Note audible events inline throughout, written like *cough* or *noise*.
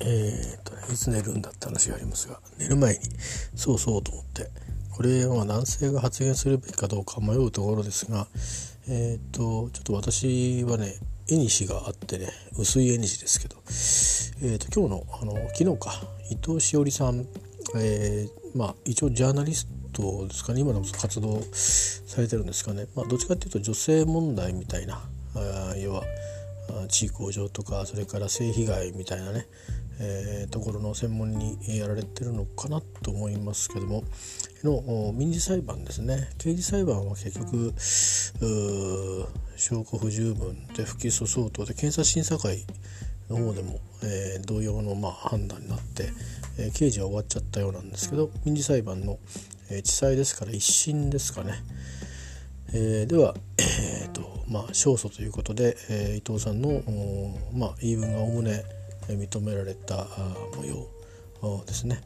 えー、っとねいつ寝るんだって話がありますが寝る前にそうそうと思ってこれは男性が発言するべきかどうか迷うところですがえー、っとちょっと私はね縁西があってね薄い縁西ですけど、えー、っと今日のあの昨日か伊藤詩織さん、えー、まあ一応ジャーナリストですかね今の活動されてるんですかね、まあ、どっちかっていうと女性問題みたいな要は地位向上とかそれから性被害みたいなね、えー、ところの専門にやられてるのかなと思いますけどもの民事裁判ですね。刑事裁判は結局証拠不十分で不起訴相当で検察審査会の方でも、えー、同様のまあ判断になって、えー、刑事は終わっちゃったようなんですけど民事裁判の、えー、地裁ですから一審ですかね、えー、では、えーとまあ、勝訴ということで、えー、伊藤さんの、まあ、言い分がおおむね認められた模様ですね。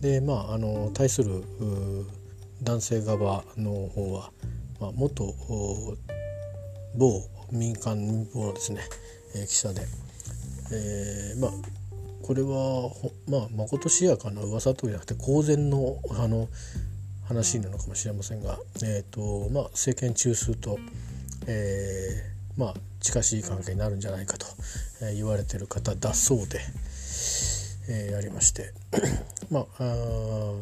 でまああの対する男性側の方は、まあ、元某民間民放のですね、えー、記者で、えー、まあこれはまあまことしやかな噂というじゃなくて公然のあの話なのかもしれませんが、えーとまあ、政権中枢と、えー、まあ、近しい関係になるんじゃないかと、え、言われてる方だそうで、えー、ありまして *coughs* まあ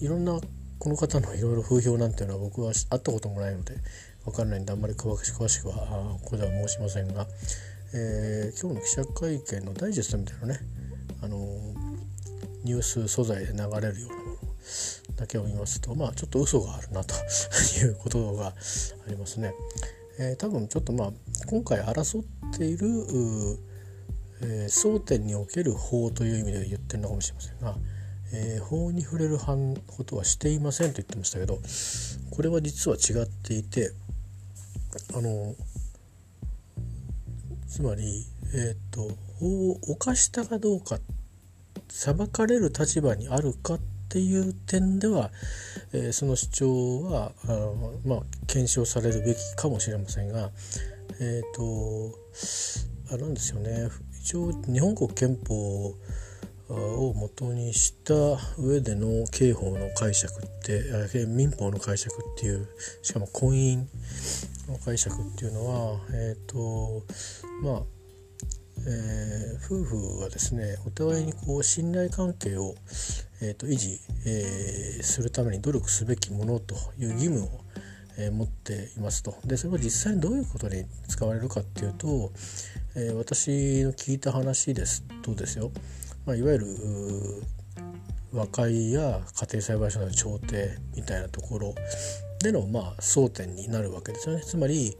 いろんなこの方のいろいろ風評なんていうのは僕は会ったこともないので分からないんであんまり詳し詳しくはここでは申しませんが、えー、今日の記者会見のダイジェストみたいなね、あのニュース素材で流れるようなもの。だけを見ますとまあちょっと嘘があるなということがありますね。えー、多分ちょっとまあ今回争っているえー、争点における法という意味で言ってるのかもしれませんが、えー、法に触れることはしていませんと言ってましたけどこれは実は違っていてあのつまり、えーと、法を犯したかどうか裁かれる立場にあるかっていう点では、えー、その主張はあの、まあ、検証されるべきかもしれませんがえっ、ー、とあなんですよね。一応日本国憲法を元にした上での刑法の解釈って民法の解釈っていうしかも婚姻の解釈っていうのはえっ、ー、とまあえー、夫婦はですねお互いにこう信頼関係を、えーと、維持、えー、するために努力すべきものという義務を、えー、持っていますとでそれは実際にどういうことに使われるかっていうと、えー、私の聞いた話ですとですよ、まあ、いわゆる和解や家庭裁判所の調停みたいなところでのまあ争点になるわけですよね。つまり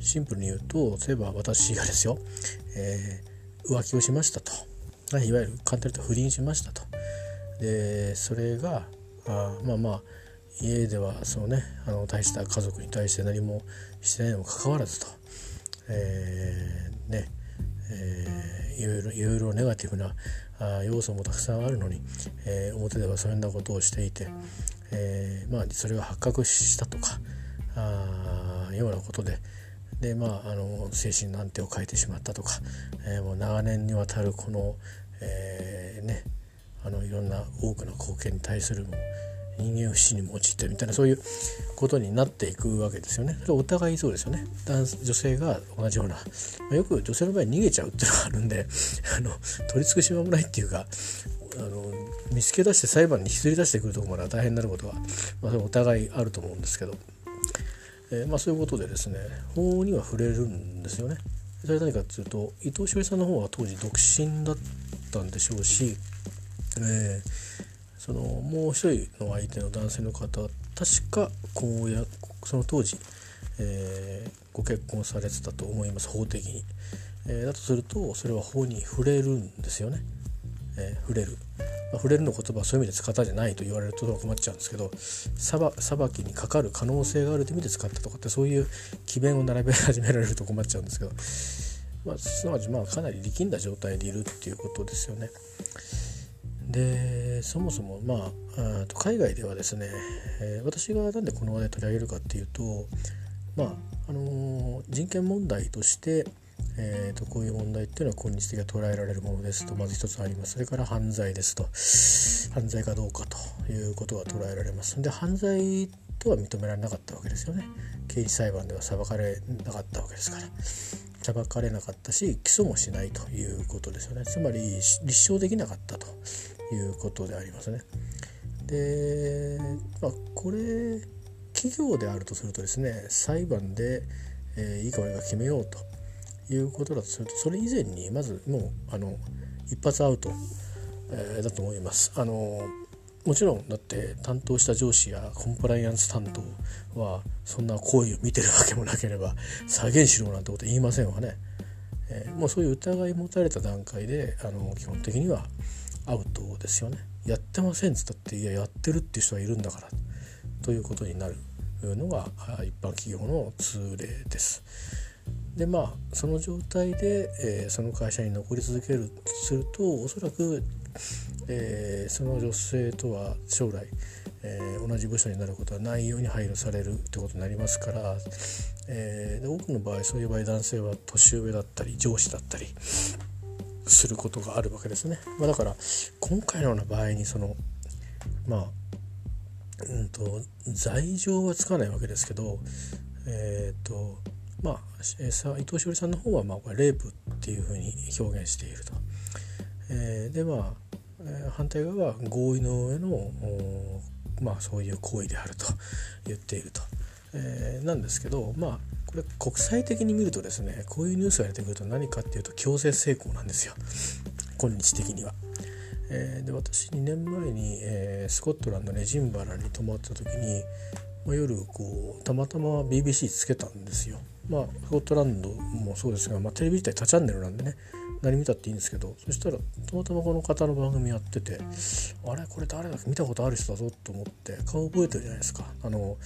シンプルに言うと例えば私がですよ、えー、浮気をしましたといわゆる簡単に言うと不倫しましたと。でそれがあまあまあ家ではそうねあの大した家族に対して何もしてないにもかかわらずと、えー、ねえー、いろいろいろいろネガティブなあ要素もたくさんあるのに、えー、表ではそんなことをしていて、えー、まあそれが発覚したとかあようなことででまああの精神の安定を変えてしまったとか、えー、もう長年にわたるこの、えー、ねあのいろんな多くの貢献に対するも人間不信に陥ってるみたいなそういうことになっていくわけですよね。それお互いそうですよね。男女性が同じような、まあ、よく女性の場合逃げちゃうっていうのがあるんで *laughs* あの取り付く島もないっていうかあの見つけ出して裁判に引きずり出してくるところまでは大変になることは、まあ、お互いあると思うんですけど、えー、まあ、そういうことでですね法には触れるんですよね。それは何かっていうと伊藤詩織さんの方は当時独身だったんでしょうし、えーそのもう一人の相手の男性の方は確かこうやその当時、えー、ご結婚されてたと思います法的に、えー、だとするとそれは法に触れるんですよね、えー、触れる、まあ、触れるの言葉はそういう意味で使ったじゃないと言われると困っちゃうんですけど裁きにかかる可能性があるという意味で使ったとかってそういう詭弁を並べ始められると困っちゃうんですけど、まあ、すなわちまあかなり力んだ状態でいるっていうことですよね。でそもそもまあ海外ではですね、えー、私が何でこの話題取り上げるかっていうとまああのー、人権問題として、えーと、こういう問題っていうのは今日的に捉えられるものですとまず一つあります。それから犯罪ですと。犯罪かどうかということが捉えられます。で犯罪とは認められなかったわけですよね。刑事裁判では裁かれなかったわけですから。裁かれなかったし起訴もしないということですよね。つまり立証できなかったということでありますね。で、まあ、これ企業であるとするとですね裁判で、えー、いいか悪いか決めようということだとするとそれ以前にまずもうあの一発アウト、えー、だと思います。あのもちろんだって担当した上司やコンプライアンス担当はそんな行為を見てるわけもなければ再現しろなんてこと言いませんわね。えー、もうそういう疑い持たれた段階であの基本的にはアウトですよね。やってませんっつったっていややってるっていう人がいるんだからということになるのが一般企業の通例です。でまあその状態で、えー、その会社に残り続けるするとおそらく、えー、その女性とは将来、えー、同じ部署になることはないように配慮されるってことになりますから、え、で多くの場合そういう場合男性は年上だったり上司だったりすることがあるわけですね。まあ、だから今回のような場合にそのまあうんと罪状はつかないわけですけどえっ、とまあ、伊藤詩織さんの方はまあこれレイプっていうふうに表現していると。えー、でまあ、え、反対側は合意の上のまあそういう行為であると *laughs* 言っていると。えー、なんですけどまあこれ国際的に見るとですねこういうニュースが出てくると何かっていうと強制性交なんですよ今日的には。えー、で私2年前に、えー、スコットランドのエジンバラに泊まった時に、まあ、夜こうたまたま BBC つけたんですよ。まあスコットランドもそうですが、まあ、テレビ自体多チャンネルなんでね何見たっていいんですけどそしたらたまたまこの方の番組やっててあれ？これ誰だ見たことある人だぞと思って顔覚えてるじゃないですか。あの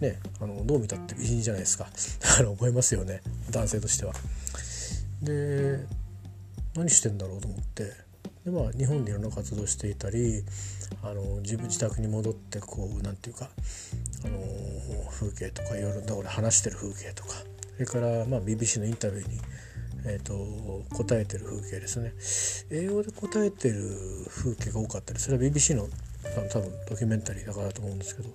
ねあのどう見たって美人じゃないですか。だから覚えますよね。男性としては。で何してんだろうと思って。でまあ日本でいろんな活動していたりあの自分自宅に戻ってこう何て言うかあの風景とかいろいろな俺話してる風景とかそれから、まあ、BBC のインタビューに、えーと、答えてる風景ですね。英語で答えてる風景が多かったりそれは BBC の多分ドキュメンタリーだからと思うんですけど。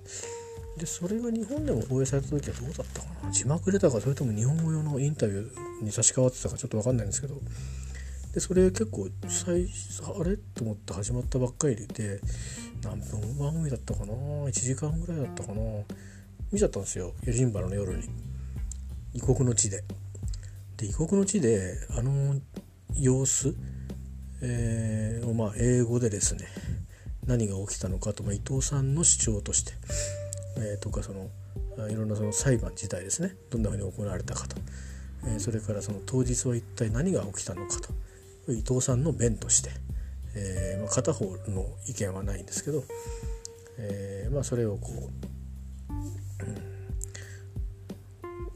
でそれが日本でも放映された時はどうだったかな？字幕出たかそれとも日本語用のインタビューに差し替わってたかちょっと分かんないんですけど。でそれ結構最あれ？と思って始まったばっかりで何分番組だったかな？1時間ぐらいだったかな？見ちゃったんですよ。エジンバの夜に。異国の地で。で異国の地であの様子、えー、をまあ英語でですね何が起きたのかと、まあ、伊藤さんの主張として、えー、とかそのいろんなその裁判自体ですねどんなふうに行われたかと、えー、それからその当日は一体何が起きたのかと伊藤さんの弁として、えーまあ、片方の意見はないんですけど、えーまあ、それをこう、うん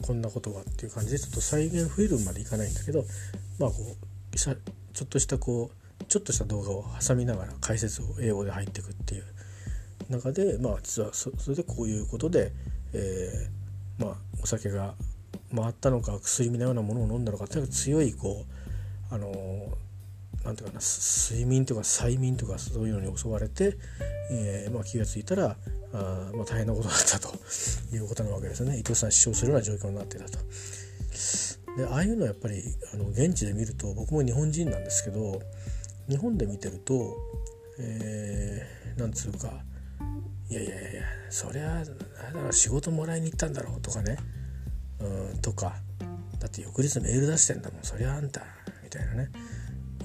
こんなことがっていう感じでちょっと再現フィルムまでいかないんだけどまあこうちょっとしたこうちょっとした動画を挟みながら解説を英語で入っていくっていう中でまあ実はそれでこういうことで、えー、まあお酒が回ったのか薬味のようなものを飲んだのかとにかく強いこうあのなんていうかな睡眠とか催眠とかそういうのに襲われて、えーまあ、気が付いたらあまあ、大変なことだったということなわけですよね。伊藤さん死傷するような状況になっていたと。でああいうのはやっぱりあの現地で見ると僕も日本人なんですけど日本で見てると、えー、なんつうかいやいやいやそりゃあだから仕事もらいに行ったんだろうとかね。うんとか。だって翌日メール出してんだもんそりゃあんたみたいなね。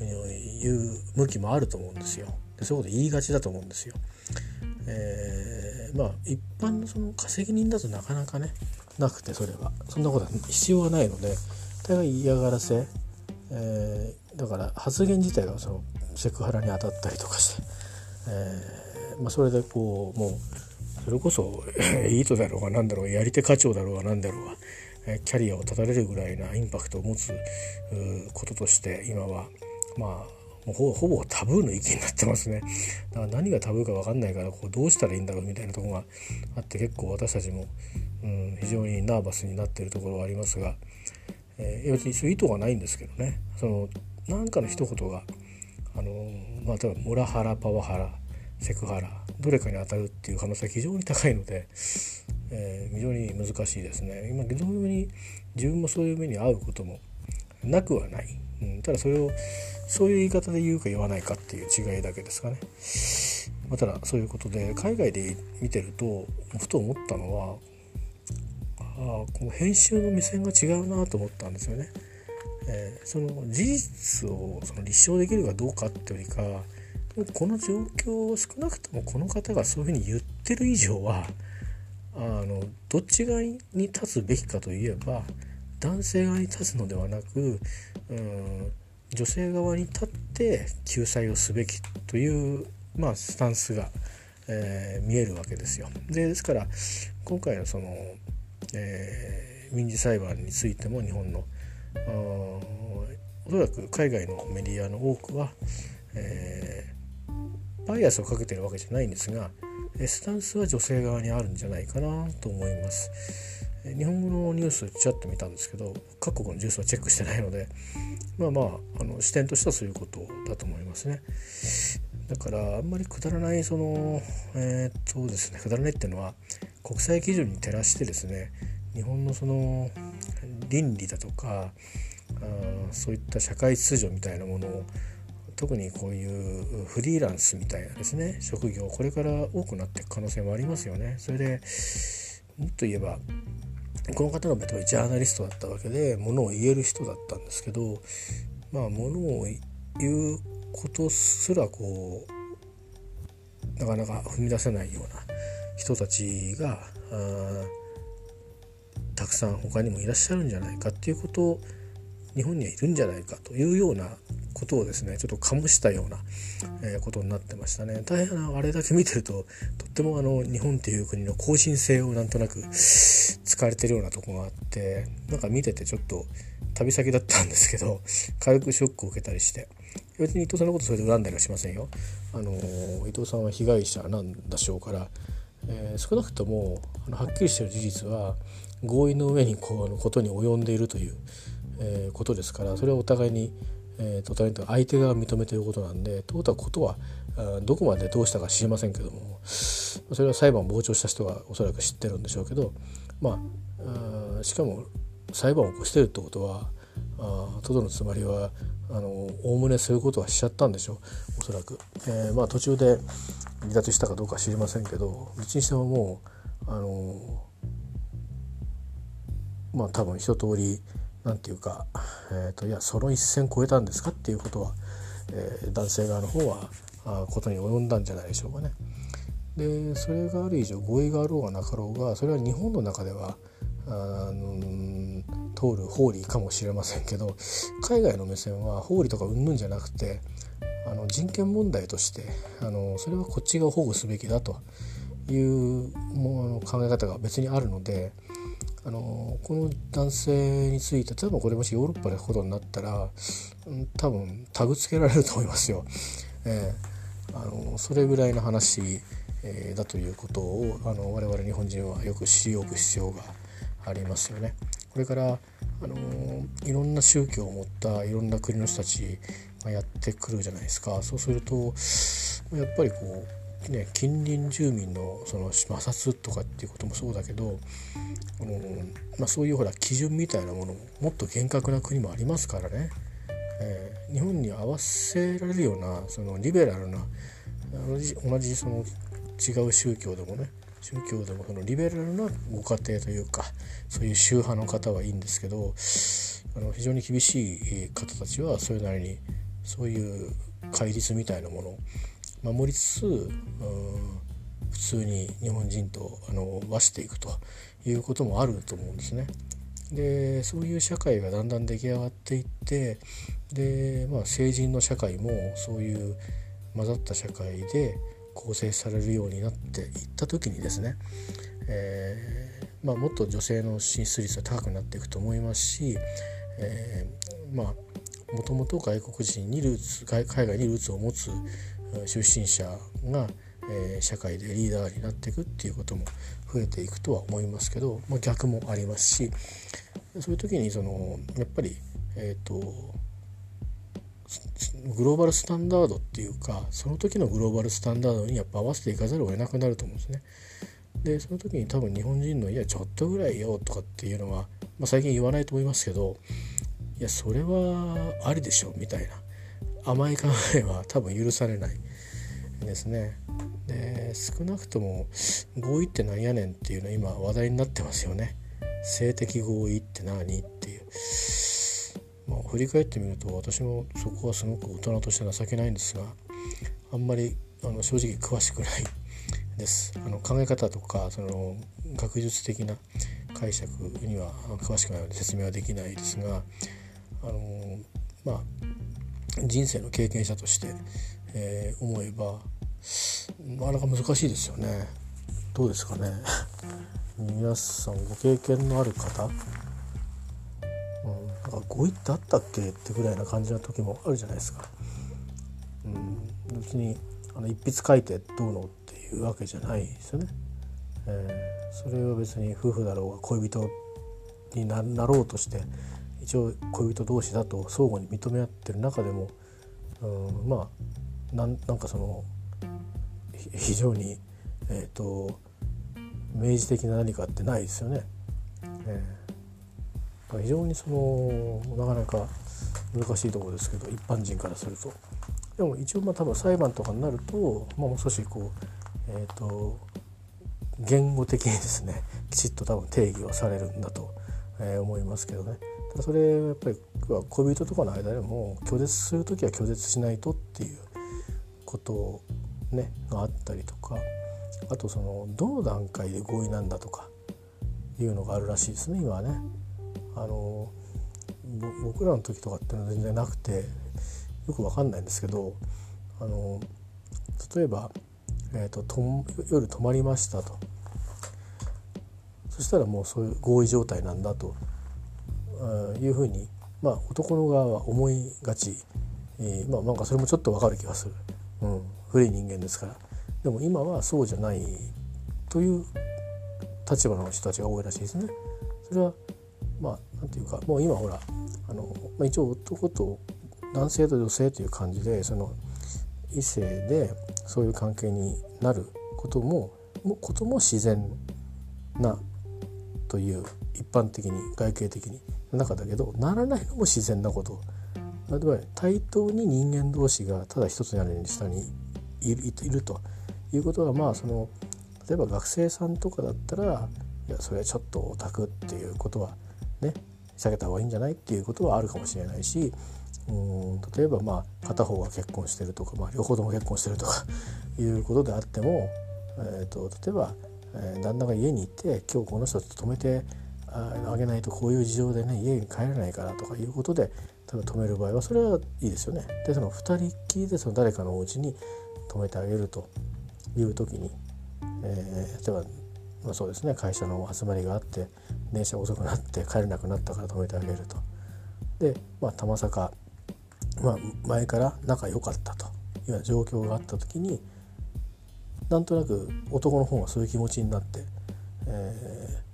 いう向きもあると思うんですよでそういうこと言いがちだと思うんですよ。えー、まあ一般のその稼ぎ人だとなかなかねなくてそれはそんなことは必要がないので大概嫌がらせ、えー、だから発言自体がそのセクハラに当たったりとかして、えーまあ、それでこうもうそれこそいい人だろうが何だろうがやり手課長だろうが何だろうがキャリアを断たれるぐらいなインパクトを持つこととして今はまあもうほほぼタブーの域になってますね。だから何がタブーか分かんないからこうどうしたらいいんだろうみたいなとこがあって結構私たちも、うん、非常にナーバスになってるところはありますが、えー、別にそういう意図はないんですけどね。その何かの一言があのまあ例えばモラハラパワハラセクハラどれかに当たるっていう可能性が非常に高いので、えー、非常に難しいですね。今同様に自分もそういう目に遭うこともなくはない、うん、ただそれをそういう言い方で言うか言わないかっていう違いだけですかね、まあ、ただそういうことで海外で見てるとふと思ったのはあこの編集の目線が違うなと思ったんですよね。えー、その事実をその立証できるかどうかっていうよりかこの状況を少なくともこの方がそういうふうに言ってる以上はあのどっち側に立つべきかといえば男性側に立つのではなくうん女性側に立って救済をすべきという、まあ、スタンスが、えー、見えるわけですよ。でですから今回のその、えー、民事裁判についても日本のおそらく海外のメディアの多くは、えー、バイアスをかけてるわけじゃないんですがスタンスは女性側にあるんじゃないかなと思います。日本語のニュースちらっと見たんですけど各国のニュースはチェックしてないのでまあまああの視点としてはそういうことだと思いますね。だからあんまりくだらないそのえー、っとですねくだらないっていうのは国際基準に照らしてですね日本のその倫理だとかあそういった社会秩序みたいなものを特にこういうフリーランスみたいなですね職業これから多くなっていく可能性もありますよね。それでもっと言えばこの方の場合ジャーナリストだったわけでものを言える人だったんですけどまあものを言うことすらこうなかなか踏み出せないような人たちがたくさん他にもいらっしゃるんじゃないかっていうことを日本にはいるんじゃないかというようなことをですねちょっと醸したような、え、ことになってましたね大変あれだけ見てるととってもあの日本っていう国の更新性をなんとなく使われてるようなとこがあってなんか見ててちょっと旅先だったんですけど軽くショックを受けたりして別に伊藤さんのことそれで恨んだりはしませんよ。あの伊藤さんは被害者なんでしょうから、えー、少なくともあのはっきりしてる事実は合意の上にこうのことに及んでいるという、えー、ことですからそれはお互いに、えー、お互いに相手が認めていることなんでというたことはどこまでどうしたか知りませんけどもそれは裁判を傍聴した人がおそらく知ってるんでしょうけどまあしかも裁判を起こしてるってことはあトドのつまりはおおむねそういうことはしちゃったんでしょうおそらく、えー、まあ途中で離脱したかどうか知りませんけどどっちにしてももうあのまあ多分一通り何て言うか、えーと、いやその一線超えたんですかっていうことは、えー、男性側の方はあことに及んだんじゃないでしょうかね。でそれがある以上合意があろうがなかろうがそれは日本の中ではあの通る法理かもしれませんけど海外の目線は法理とかうんぬんじゃなくてあの人権問題としてあのそれはこっちが保護すべきだというもう考え方が別にあるのであのこの男性について例えばこれもしヨーロッパでことになったら多分タグつけられると思いますよ。えー、あのそれぐらいの話、えー、だということをあの我々日本人はよく知りおく必要がありますよね。これからあのいろんな宗教を持ったいろんな国の人たちがやってくるじゃないですかそうするとやっぱりこう、ね、近隣住民のその摩擦とかっていうこともそうだけどあの、まあ、そういうほら基準みたいなものももっと厳格な国もありますからね、えー、日本に合わせられるようなそのリベラルな同じ同じその違う宗教でもね宗教でもそのリベラルなご家庭というかそういう宗派の方はいいんですけどあの非常に厳しい方たちはそれなりにそういう戒律みたいなものを守りつつ普通に日本人とあの和していくということもあると思うんですね。でそういう社会がだんだん出来上がっていってで、まあ、成人の社会もそういう混ざった社会で構成されるようになっていった時にですね、えー、まあ、もっと女性の進出率は高くなっていくと思いますし、えー、まあもともと外国人にルーツ海外にルーツを持つ出身者が、えー、社会でリーダーになっていくっていうことも増えていくとは思いますけど、まあ、逆もありますしそういう時にそのやっぱりえっ、ー、とグローバルスタンダードっていうかその時のグローバルスタンダードにやっぱ合わせていかざるを得なくなると思うんですね。でその時に多分日本人の「いやちょっとぐらいよ」とかっていうのは、まあ、最近言わないと思いますけどいやそれはありでしょみたいな甘い考えは多分許されないですね。で少なくとも合意ってなんやねんっていうのは今話題になってますよね。性的合意って何っていう。まあ、振り返ってみると私もそこはすごく大人として情けないんですがあんまりあの正直詳しくないですあの考え方とかその学術的な解釈には詳しくないので説明はできないですがあのまあ人生の経験者として、えー、思えばなかなか難しいですよねどうですかね *laughs* 皆さんご経験のある方、うん、なんか語彙ってあったっけってぐらいな感じな時もあるじゃないですか。うん、別にあの一筆書いてどうのっていうわけじゃないですよね。えー、それは別に夫婦だろうが恋人になろうとして一応恋人同士だと相互に認め合ってる中でも、うん、まあなんなんかその非常に、えーと、明示的な何かってないですよね。えー、非常にそのなかなか難しいところですけど一般人からすると。でも一応まあ多分裁判とかになると、まあ、もう少しこう、えーと、言語的にですねきちっと多分定義をされるんだと、え、思いますけどね。ただそれやっぱり恋人とかの間でも拒絶する時は拒絶しないとっていうことねがあったりとかあとそのどの段階で合意なんだとかいうのがあるらしいですね今はね。あの僕らの時とかっていうのは全然なくてよくわかんないんですけどあの例えば、えーと、と夜泊まりましたとそしたらもうそういう合意状態なんだというふうに、まあ、男の側は思いがち、えー、まあなんかそれもちょっとわかる気がする。うん古い人間ですからでも今はそうじゃないという立場の人たちが多いらしいですね。それはまあなんていうかもう今ほらあの、まあ、一応男と男性と女性という感じでその異性でそういう関係になることももことも自然なという一般的に外形的に中だけどならないのも自然なこと。例えば対等に人間同士がただ一つ屋根の下にいるいると。いうことはまあその例えば学生さんとかだったらいやそれはちょっとオタクっていうことはね避けた方がいいんじゃないっていうことはあるかもしれないしうん例えばまあ片方が結婚してるとか、まあ、両方とも結婚してるとか *laughs* いうことであっても、えーと、例えば、えー、旦那が家にいて今日この人と泊めてあげないとこういう事情でね家に帰れないからとかいうことで例えば止める場合はそれはいいですよね。でその2人っきりでその誰かのお家に止めてあげるという時に、えー、例えば、まあ、そうですね会社の集まりがあって電車遅くなって帰れなくなったから止めてあげると。で、まあ、たまさか、まあ、前から仲良かったというような状況があった時になんとなく男の方がそういう気持ちになって、えー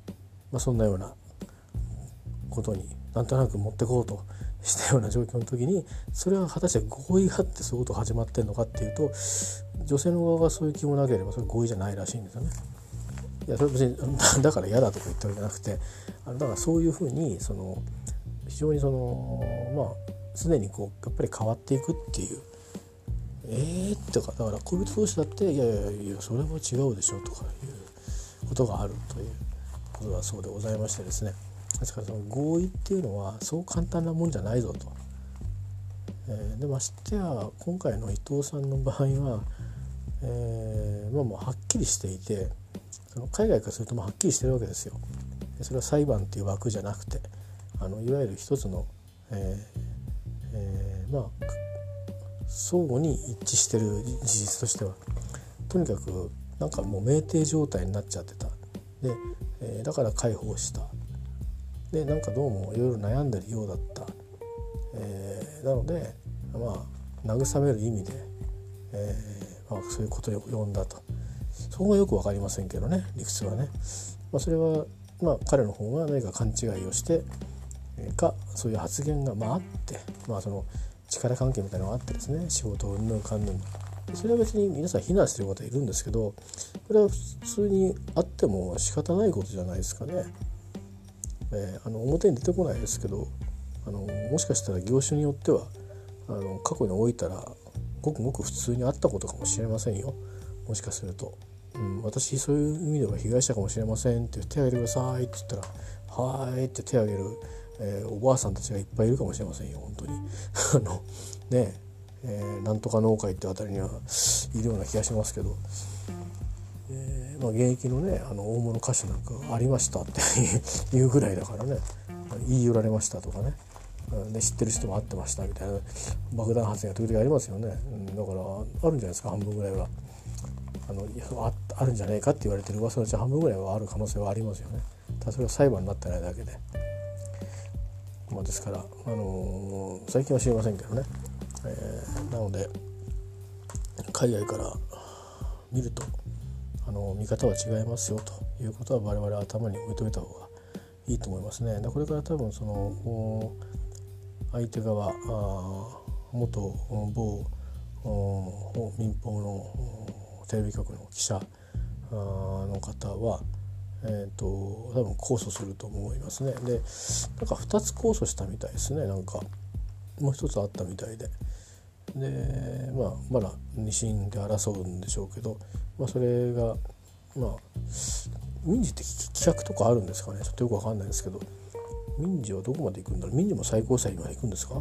まあ、そんなようなことになんとなく持ってこうと *laughs* したような状況の時にそれは果たして合意があってそういうこと始まってるのかっていうと女性の側がそういう気もなければそれ合意じゃないらしいんですよね。いやそれ別に *laughs* だから嫌だとか言ったわけじゃなくてあのだからそういうふうにその非常にそのまあ常にこうやっぱり変わっていくっていうえーってかだから恋人同士だっていやいやいやそれは違うでしょとかいうことがあるということだそうでございましてですねですからその合意っていうのはそう簡単なもんじゃないぞと。えー、でましてや今回の伊藤さんの場合は、えー、まあ、もうはっきりしていてその海外からするともはっきりしてるわけですよ。それは裁判っていう枠じゃなくてあのいわゆる一つの、えーえー、まあ相互に一致してる事実としてはとにかくなんかもう酩酊状態になっちゃってたで、えー、だから解放した。でなんかどうもいろいろ悩んでるようだった、えー、なのでまあ慰める意味で、えーまあ、そういうことを呼んだと。そこがよく分かりませんけどね理屈はね、まあ、それは、まあ、彼の方が何か勘違いをして、かそういう発言がまああって、まあ、その力関係みたいなのがあってですね仕事をうんぬんかんぬんそれは別に皆さん非難してる方いるんですけどこれは普通にあっても仕方ないことじゃないですかね。えー、あの表に出てこないですけどあのもしかしたら業種によってはあの過去に置いたらごくごく普通にあったことかもしれませんよ。もしかすると、うん、私そういう意味では被害者かもしれませんって手を挙げてくださいって言ったら「はーい」って手を挙げる、えー、おばあさんたちがいっぱいいるかもしれませんよ本当に。*laughs* あのねえー、なんとか農会ってあたりにはいるような気がしますけど、えーまあ、現役のねあの大物歌手なんかありましたって *laughs* いうぐらいだからね言い寄られましたとかね。ね、知ってる人も会ってましたみたいな爆弾発言が時々ありますよね、うん、だからあるんじゃないですか半分ぐらいは。あのあるんじゃないかって言われてる噂のうち半分ぐらいはある可能性はありますよね。ただそれは裁判になってないだけで、ま、ですから、あのー、最近は知りませんけどね、なので海外から見るとあの見方は違いますよということは我々は頭に置いといた方がいいと思いますね。でこれから多分その相手側元某民放のテレビ局の記者の方は、えーと、多分控訴すると思いますね。でなんか2つ控訴したみたいですね。なんかもう一つあったみたいで。でまあまだ2審で争うんでしょうけど、まあ、それがまあ民事って規約とかあるんですかね？ちょっとよくわかんないですけど。民事はどこまで行くんだろう？民事も最高裁まで行くんですか？ちょ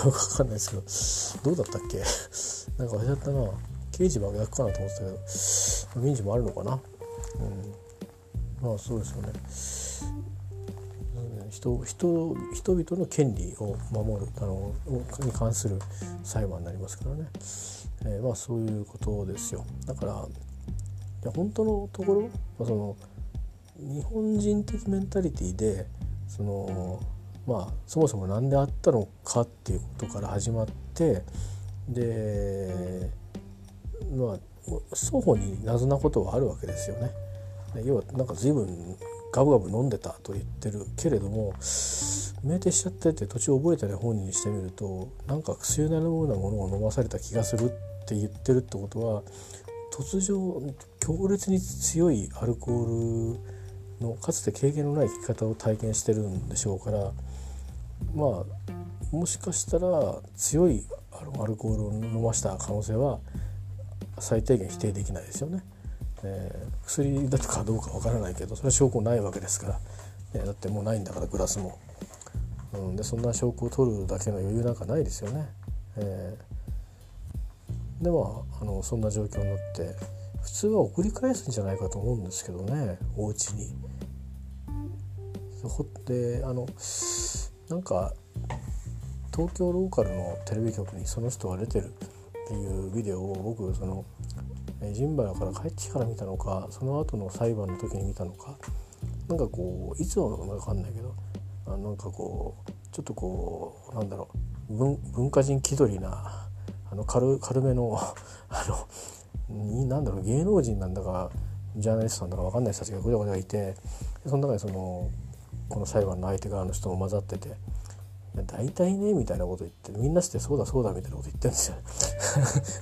っとよくわかんないですけど。どうだったっけ？*laughs* なんか忘れちゃったな。刑事は逆かなと思ってたけど。民事もあるのかな？うん。まあそうですよね。人人人々の権利を守るあのに関する裁判になりますからね、えー、まあそういうことですよだからいや本当のところ、その日本人的メンタリティーでそのまあそもそも何であったのかっていうことから始まってでまあ双方に謎なことはあるわけですよね。要はなんか随分ガブガブ飲んでたと言ってるけれども酩酊しちゃってて途中覚えてない本人にしてみるとなんか薬のようなものを飲まされた気がするって言ってるってことは突如強烈に強いアルコールのかつて経験のない生き方を体験してるんでしょうからまあもしかしたら強いアルコールを飲ました可能性は最低限否定できないですよね。え、薬だとかどうかわからないけどそれは証拠ないわけですから、えー、だってもうないんだからグラスも、うん、でそんな証拠を取るだけの余裕なんかないですよね。えー、ではあのそんな状況になって普通は送り返すんじゃないかと思うんですけどねお家に。であのなんか東京ローカルのテレビ局にその人が出てるっていうビデオを僕そのジンバラから帰ってから見たのかその後の裁判の時に見たのか。なんかこういつのか分かんないけどあなんかこうちょっとこうなんだろう文化人気取りなあの軽軽めの *laughs* あのなんだろう芸能人なんだかジャーナリストなんだか分かんない人たちがごちゃごちゃいてその中にそのこの裁判の相手側の人も混ざってて「大体ね」みたいなこと言ってみんなして「そうだそうだ」みたいなこと言ってるんですよ。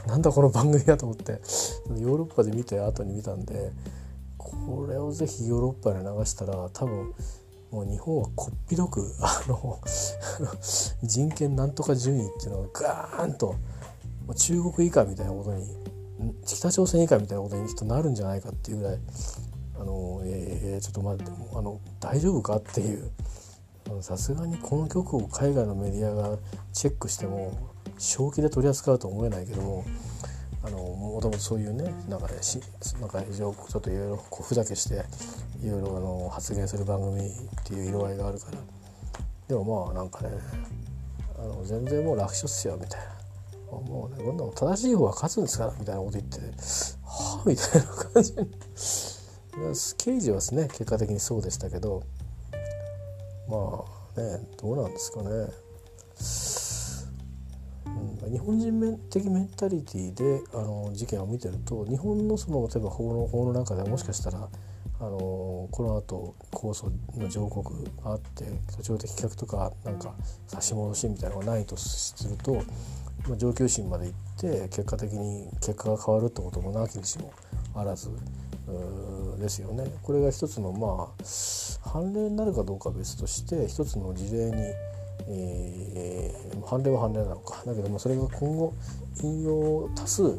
*laughs* なんだこの番組だと思ってヨーロッパで見て後に見たんでこれをぜひヨーロッパで流したら多分もう日本はこっぴどく *laughs* あの人権なんとか順位っていうのがガーンと中国以下みたいなことに北朝鮮以下みたいなことにきっとなるんじゃないかっていうぐらいあの、えー、ちょっと待ってあの大丈夫かっていうさすがにこの曲を海外のメディアがチェックしても正気で取り扱うと思えないけどもあのもともとそういうねなんかねしなんか非常ちょっといろいろこうふざけしていろいろあの発言する番組っていう色合いがあるからでもまあなんかねあの全然もう楽勝っすよみたいな。もうねこんなの正しい方が勝つんですからみたいなこと言ってはあみたいな感じ刑事はですね結果的にそうでしたけどまあねどうなんですかね、うん、日本人的メンタリティーであの事件を見てると日本のその例えば法の法の中でもしかしたらあのこの後放送の上告があって途中的企画とかなんか差し戻しみたいなのがないとすると、まあ、上級審まで行って結果的に結果が変わるってこともなきにしもあらずですよね。これが一つのまあ判例になるかどうかは別として一つの事例に、えー、判例は判例なのかだけどもそれが今後引用多数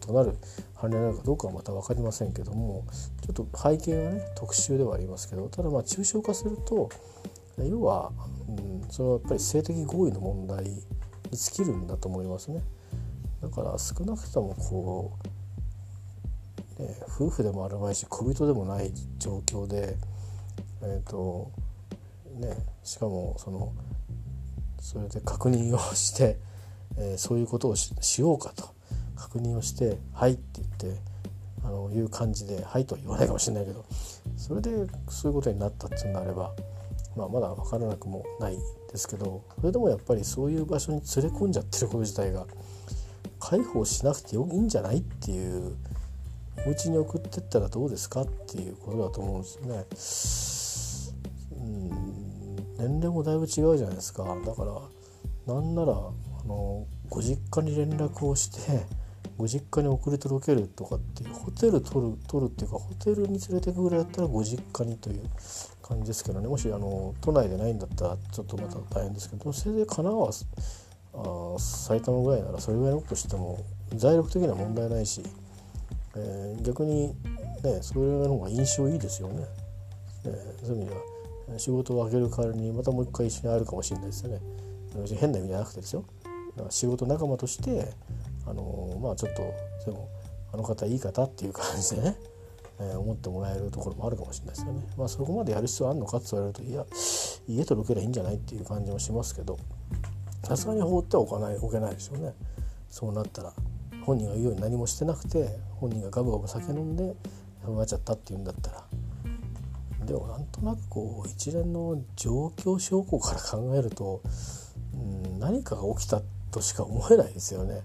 となる判例なのかどうかはまた分かりませんけどもちょっと背景はね特殊ではありますけどただまあ抽象化すると要は、うん、そのやっぱり性的合意の問題に尽きるんだと思いますね。だから少なくともこう、ね、夫婦でもあるまいし小人でもない状況で、えーとね、しかもそのそれで確認をして、えー、そういうことをしようかと。確認をして「はい」って言ってあのいう感じで「はい」とは言わないかもしれないけどそれでそういうことになったっていうのであれば、まあ、まだ分からなくもないですけどそれでもやっぱりそういう場所に連れ込んじゃってること自体が介抱しなくていいんじゃないっていうお家に送ってったらどうですかっていうことだと思うんですね。うん。年齢もだいぶ違うじゃないですか。だからなんならあのご実家に連絡をしてご実家に送り届けるとかっていうホテル取る取るっていうかホテルに連れてくぐらいだったらご実家にという感じですけどね。もしあの都内でないんだったらちょっとまた大変ですけどせいぜい神奈川あ埼玉ぐらいならそれぐらいのことしても財力的には問題ないし、えー、逆にねそれの方が印象いいですよね。え、そういう意味では仕事をあげる代わりにまたもう一回一緒に会えるかもしれないですよね。変な意味じゃなくてですよ。だから仕事仲間としてあのまあちょっとでもあの方いい方っていう感じでね、えー、思ってもらえるところもあるかもしれないですよね。まあそこまでやる必要あるのかって言われるといや家届けりゃいいんじゃないっていう感じもしますけどさすがに放ってはおかない置けないですよね。そうなったら本人が言うように何もしてなくて本人がガブガブ酒飲んでそうなっちゃったっていうんだったらでもなんとなくこう一連の状況証拠から考えると、うん、何かが起きたとしか思えないですよね。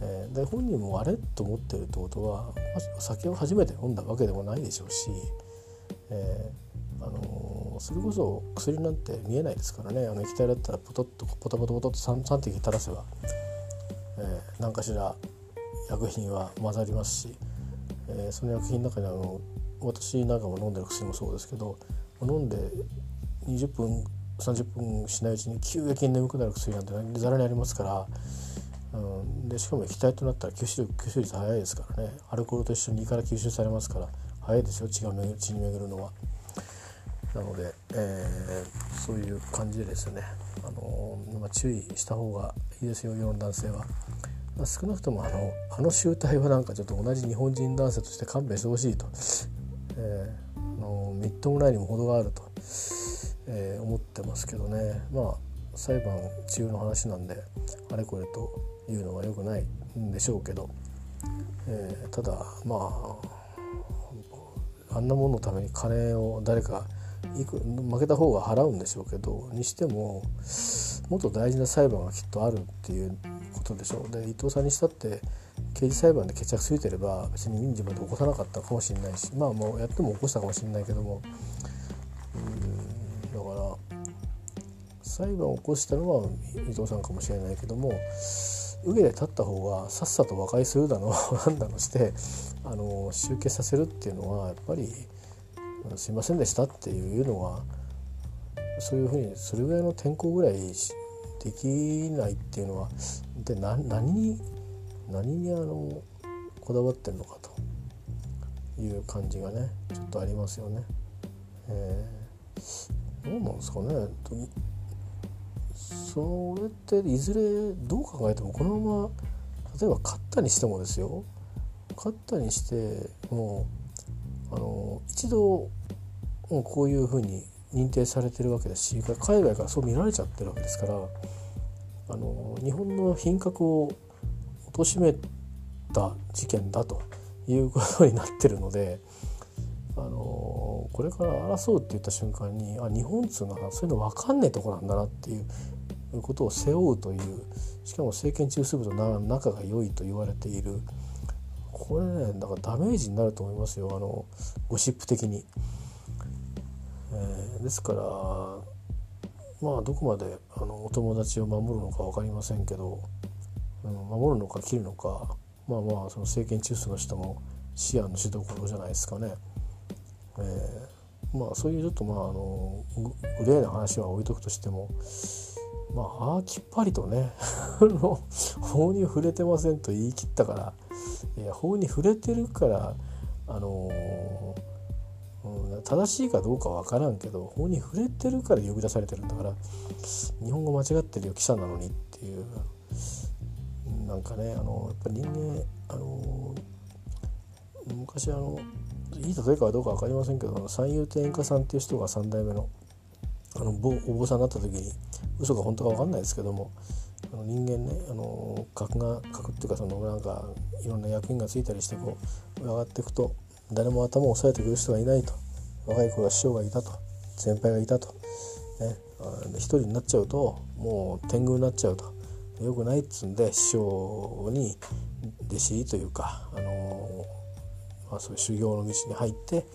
えー、で本人もあれと思ってるってことは酒を初めて飲んだわけでもないでしょうし、えー、あのー、それこそ薬なんて見えないですからねあの液体だったらポトッとポタポタポトッと 3, 3滴垂らせば、えー、何かしら薬品は混ざりますし、えー、その薬品の中にあの私なんかも飲んでる薬もそうですけど飲んで20分30分しないうちに急激に眠くなる薬なんてざらにありますから。うん、でしかも液体となったら吸収吸収率早いですからねアルコールと一緒に胃から吸収されますから早いですよ血が血に巡るのは。なので、えー、そういう感じでですね、あのまあ、注意した方がいいですよ世の男性は。まあ、少なくともあのあの集体はなんかちょっと同じ日本人男性として勘弁してほしいと、えー、あのみっともないにも程があると、えー、思ってますけどね。まあ裁判中の話なんであれこれというのは良くないんでしょうけど、えー、ただまああんなもののために金を誰かいく負けた方が払うんでしょうけどにしてももっと大事な裁判がきっとあるっていうことでしょう。で伊藤さんにしたって刑事裁判で決着ついてれば別に民事まで起こさなかったかもしれないしまあもうやっても起こしたかもしれないけども。うんだから裁判を起こしたのは伊藤さんかもしれないけども湯気で立った方がさっさと和解するだの何だのしてあの集結させるっていうのはやっぱりすいませんでしたっていうのはそういうふうにそれぐらいの転校ぐらいできないっていうのはで何に何にあのこだわってるのかという感じがねちょっとありますよね。えー、どうなんですかねそれっていずれどう考えてもこのまま例えば勝ったにしてもですよ勝ったにしてもうあの一度もうこういうふうに認定されてるわけだし海外からそう見られちゃってるわけですからあの日本の品格を貶めた事件だということになってるのであのこれから争うって言った瞬間にあ日本っつうのはそういうの分かんねえとこなんだなっていうことを背負うというしかも政権中枢部と仲が良いと言われているこれねだからダメージになると思いますよあのゴシップ的に。えー、ですからまあどこまであのお友達を守るのか分かりませんけど、うん、守るのか切るのかまあまあその政権中枢の人も視野のしどころじゃないですかね。えー、まあそういうちょっとまああのグレーな話は置いとくとしてもまああきっぱりとね *laughs* 法に触れてませんと言い切ったから法に触れてるからあのうん、正しいかどうかわからんけど法に触れてるから呼び出されてるんだから日本語間違ってるよ記者なのにっていうなんかねあのやっぱり人間あの昔あのいい例えかどうか分かりませんけど三遊亭演歌さんっていう人が3代目のあのお坊さんになった時に嘘か本当か分かんないですけどもあの人間ねあの格が格っていうかそのなんかいろんな役員がついたりしてこう上がっていくと誰も頭を押さえてくる人がいないと。若い頃は師匠がいたと。先輩がいたと、ね、一人になっちゃうともう天狗になっちゃうと。よくないっつうんで師匠に弟子というか、あのまあ、そういう修行の道に入ってで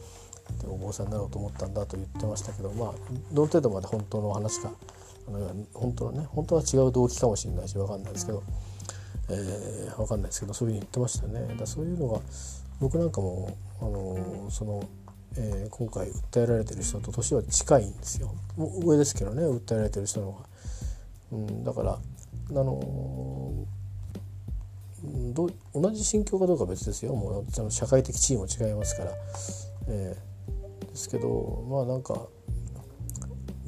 お坊さんになろうと思ったんだと言ってましたけどまあどの程度まで本当の話かあの本当のね本当は違う動機かもしれないし分かんないですけど、えー、分かんないですけどそういうふうに言ってましたね。だそういうのが僕なんかも、あのそのえー、今回訴えられてる人と年は近いんですよ。上ですけどね訴えられてる人の方が、うん、だからあのー、ど同じ心境かどうかは別ですよ。もう社会的地位も違いますから、えー、ですけどまあなんか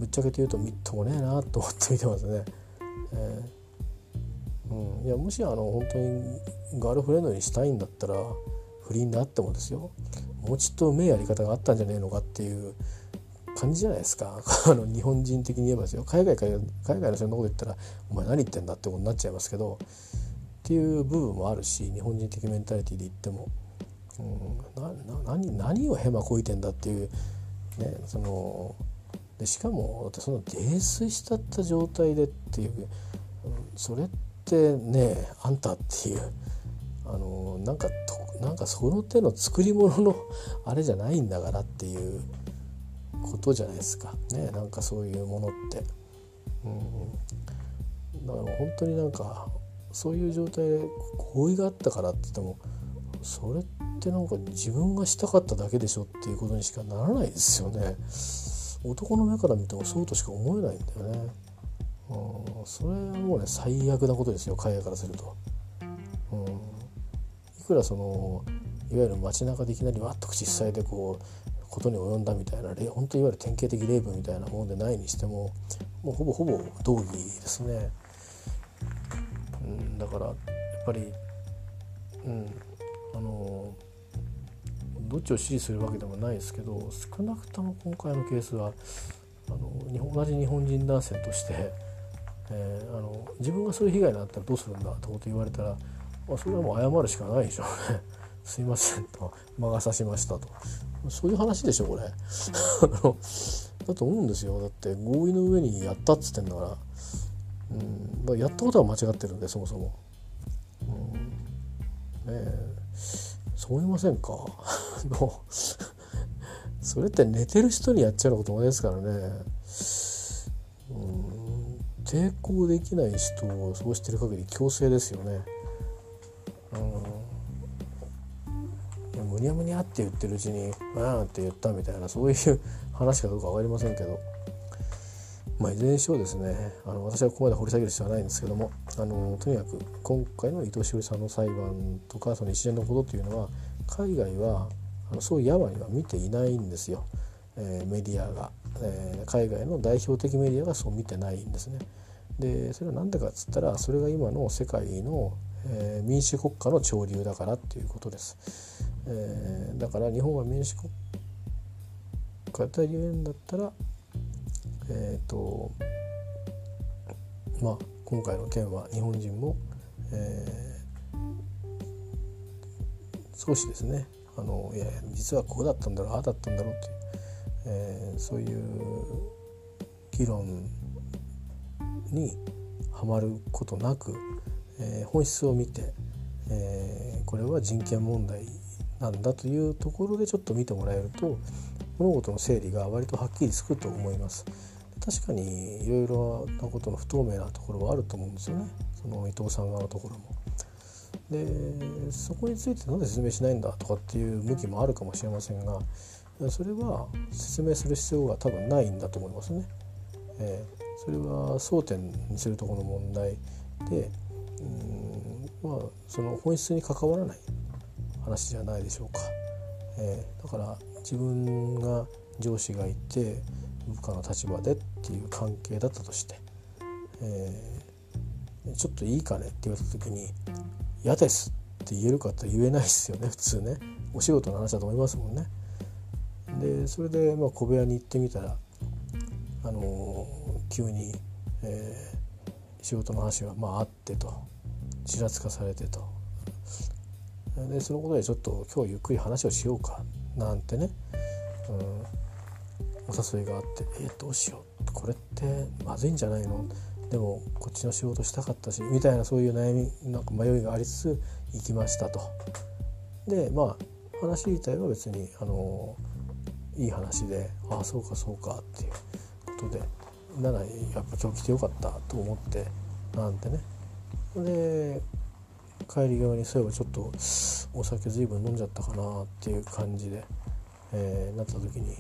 ぶっちゃけて言うとみっともねえなと思って見てますね。えー。うん、いやもしあの本当にガールフレンドにしたいんだったら不倫であってもですよ。もうちょっとうめえやり方があったんじゃねえのかっていう感じじゃないですか。*laughs* あの日本人的に言えばですよ。海外から海外の人のこと言ったら「お前何言ってんだ」ってことになっちゃいますけど。っていう部分もあるし日本人的メンタリティで言っても、うん、なな何何をヘマこいてんだっていうねそのでしかもその泥酔したった状態でっていう、それってねあんたっていうあのなんかとなんかその手の作り物のあれじゃないんだからっていうことじゃないですかねなんかそういうものって。うん、だから本当になんかそういう状態で合意があったからって言ってもそれってなんか自分がしたかっただけでしょっていうことにしかならないですよね。男の目から見てもそうとしか思えないんだよね。うん、それはもうね最悪なことですよ海外からすると。うんいくらそのいわゆる街中でいきなりわっと口塞いでこうことに及んだみたいな本当いわゆる典型的レイプみたいなものでないにしてももうほぼほぼ道義ですね。うん、だからやっぱり、うん、あのどっちを支持するわけでもないですけど少なくとも今回のケースはあの同じ日本人男性として、えー、あの自分がそういう被害になったらどうするんだってこと言われたらまあ、それはもう謝るしかないでしょうね。*laughs* すいませんと魔が差しましたと。そういう話でしょこれ。だと思うんですよ。だって合意の上にやったっつってんだから,、うん、だやったことは間違ってるんでそもそも、うん、ねえ。そう思いませんか？の *laughs* それって寝てる人にやっちゃうことですからね、うん、抵抗できない人をそうしてる限り強制ですよね。うん、むにゃむにゃって言ってるうちに「ああ」って言ったみたいなそういう話かどうか分かりませんけど。まあ、いずれにしろですねあの私はここまで掘り下げる必要はないんですけどもあのとにかく今回の伊藤詩織さんの裁判とかその一連のことというのは海外はあのそういう山には見ていないんですよ、えー、メディアが、えー、海外の代表的メディアがそう見てないんですね。でそれは何でかっつったらそれが今の世界のえー、民主国家の潮流だからっていうことです、えー、だから日本は民主国家で言うんだったらえっ、ー、とまあ今回の件は日本人も、えー、少しですね。あのいや実はこうだったんだろうああだったんだろうっていう、えー、そういう議論にはまることなくえー、本質を見て、えー、これは人権問題なんだというところでちょっと見てもらえると物事の整理が割とはっきりつくと思います。確かにいろいろなことの不透明なところはあると思うんですよねその伊藤さん側のところも。でそこについて何で説明しないんだとかっていう向きもあるかもしれませんがそれは説明する必要が多分ないんだと思いますね。えー、それは争点にするところの問題でうんまあその本質に関わらない話じゃないでしょうか。えー、だから自分が上司がいて部下の立場でっていう関係だったとして、えー、ちょっといいかねって言われた時に「嫌です」って言えるかって言えないですよね普通ね。お仕事の話だと思いますもんね。でそれでまあ小部屋に行ってみたら、あのー、急に、えー、仕事の話がまああってと。ちらつかされてと。でそのことでちょっと今日ゆっくり話をしようかなんてね、うん、お誘いがあって「えどうしよう。これってまずいんじゃないの?」でもこっちの仕事したかったしみたいなそういう悩みなんか迷いがありつつ行きましたと。でまあ話自体は別にあのいい話で「ああそうかそうか」っていうことでならやっぱ今日来てよかったと思ってなんてねで帰り際にそういえばちょっとお酒随分飲んじゃったかなっていう感じで、えー、なった時に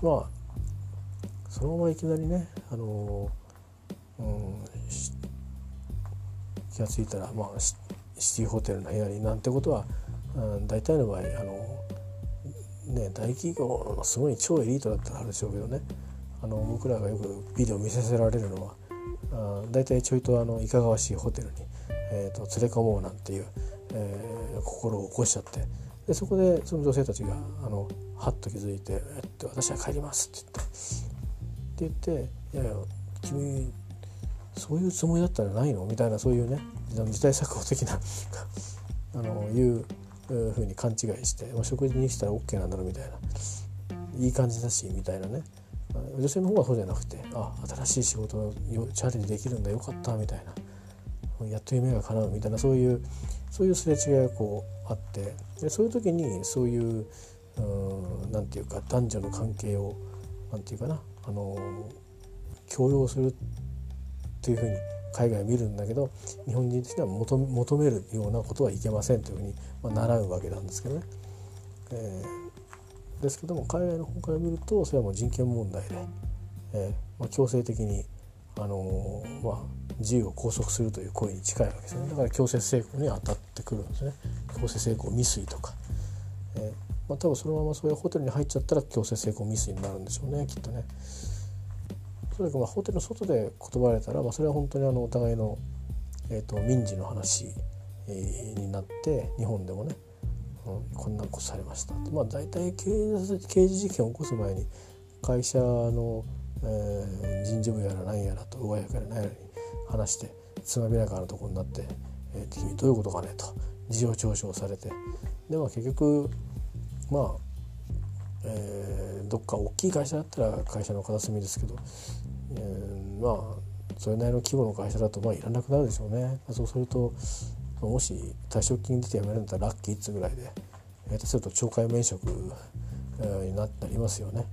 まあそのままいきなりね、あのうん、気が付いたら、まあ、シティホテルの部屋になんてことは、うん、大体の場合あの、ね、大企業のすごい超エリートだったらあるでしょうけどね。あの僕らがよくビデオ見させられるのはあ大体ちょいとあのいかがわしいホテルに、えーと、連れ込もうなんていう、えー、心を起こしちゃってでそこでその女性たちがあのはっと気づいて「えっと、私は帰ります」って言ってって言って「いやいや君そういうつもりだったらないの?」みたいなそういうね時代錯誤的な *laughs* あのいうふうに勘違いして「食事に来たら OK なんだろ」うみたいな。いい感じだしみたいなね。女性の方はそうじゃなくて「あ新しい仕事をチャレンジできるんだよかった」みたいな。やっと夢が叶うみたいなそういうそういうすれ違いがこうあって。でそういう時にそういう何て言うか男女の関係を何て言うかなあの強要するというふうに海外を見るんだけど日本人としては求めるようなことはいけませんというふうに、まあ、習うわけなんですけどね。えー、ですけども海外の方から見るとそれはもう人権問題で、えーまあ、強制的に、あのー、まあ、自由を拘束するという行為に近いわけですねだから強制性交に当たってくるんですね強制性交未遂とか、えーまあ、多分そのままそういうホテルに入っちゃったら強制性交未遂になるんでしょうねきっとね。とにかくまあホテルの外で言葉れたら、まあ、それは本当にあのお互いの、えーと、民事の話、えー、になって日本でもね、うん、こんなことされました。まあ大体刑事刑事事件を起こす前に会社の、えー、人事部やら何やらと上役やら何やらに話してつまびらかなとこになって「えー、君どういうことかね」と事情聴取をされてでも結局まあ、えー、どっか大きい会社だったら会社の片隅ですけど、えー、まあそれなりの規模の会社だとまあいらなくなるでしょうね。そうするともし退職金出て辞めるんだったらラッキーっつぐらいで下手すると懲戒免職になりますよね。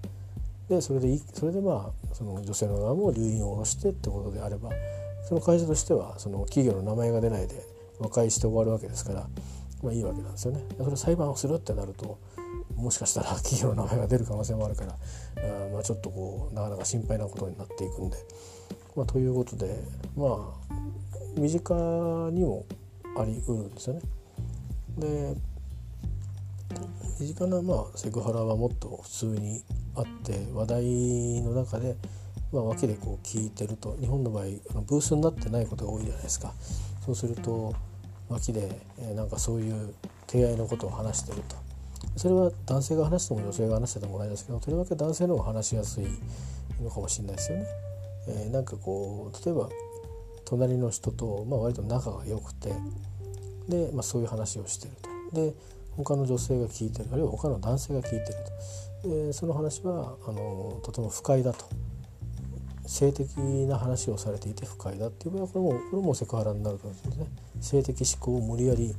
でそれでそれでまあその女性の側も留飲を下ろしてってことであればその会社としてはその企業の名前が出ないで和解して終わるわけですからまあいいわけなんですよね。それ裁判をするってなるともしかしたら企業の名前が出る可能性もあるからあまあちょっとこうなかなか心配なことになっていくんで。まあ、ということでまあ身近にもありうるんですよね。で身近なまあセクハラはもっと普通にあって話題の中で、まあ、脇でこう聞いてると日本の場合あのブースになってないことが多いじゃないですか。そうすると脇で、え、なんかそういう提愛のことを話してるとそれは男性が話しても女性が話してても同じですけどとりわけ男性の方が話しやすいのかもしれないですよね。えー、なんかこう例えば隣の人と、まあ、割と仲が良くてで、まあ、そういう話をしてると。で他の女性が聞いてるあるいは他の男性が聞いてると。でその話はあのとても不快だと。性的な話をされていて不快だっていう場合はこれもこれもセクハラになると思うんですね。性的思考を無理やり、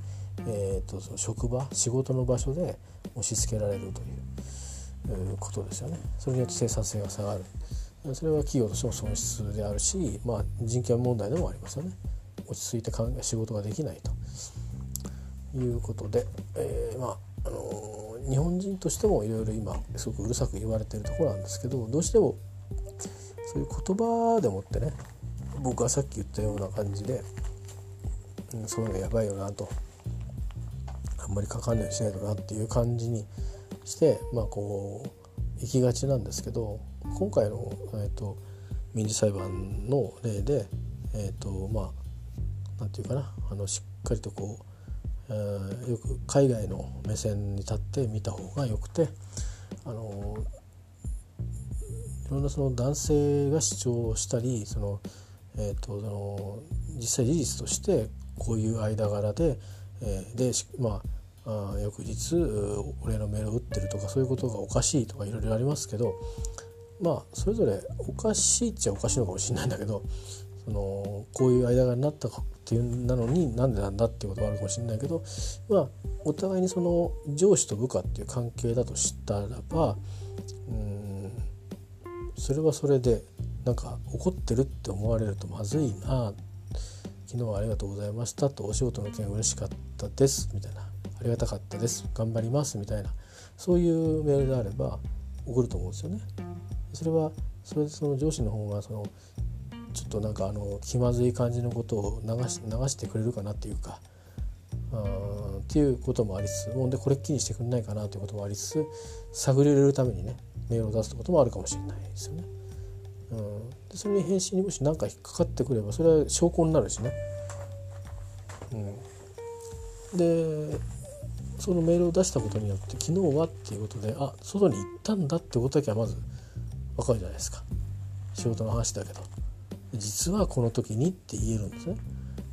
えーと、と職場仕事の場所で押し付けられるという、ことですよね。それによって生産性が下がる。それは企業としても損失であるし、まあ、人権問題でもありますよね。落ち着いて仕事ができないと。いうことで、えー、まああのー、日本人としてもいろいろ今すごくうるさく言われてるところなんですけどどうしてもそういう言葉でもってね僕はさっき言ったような感じで、うん、そういうのやばいよなと。あんまりかかんないようにしないとなっていう感じにしてまあこう行きがちなんですけど今回の、えーと、民事裁判の例で、えーとまあ、なんていうかなあのしっかりとこう、えー、よく海外の目線に立って見た方がよくてあのいろんなその男性が主張したりその、えーと、その実際事実としてこういう間柄で、でまあ翌日俺のメールを打ってるとかそういうことがおかしいとかいろいろありますけどまあそれぞれおかしいっちゃおかしいのかもしれないんだけどそのこういう間柄になったっていうなのになんでなんだっていうことはあるかもしれないけどまあお互いにその上司と部下っていう関係だとしたらばうんそれはそれでなんか怒ってるって思われるとまずいな昨日はありがとうございましたとお仕事の件嬉しかったですみたいなありがたかったです頑張りますみたいなそういうメールであれば送ると思うんですよね。それはそれでその上司の方がそのちょっとなんかあの気まずい感じのことを流し流してくれるかなっていうかあっていうこともありつつもうでこれっきりしてくれないかなということもありつつ探り入れるためにねメールを出すってこともあるかもしれないですよね。うん、でそれに返信にもし何か引っかかってくればそれは証拠になるしね。うん、でそのメールを出したことによって昨日はっていうことであ外に行ったんだってことだけはまず分かるじゃないですか。仕事の話だけど。実はこの時にって言えるんですね。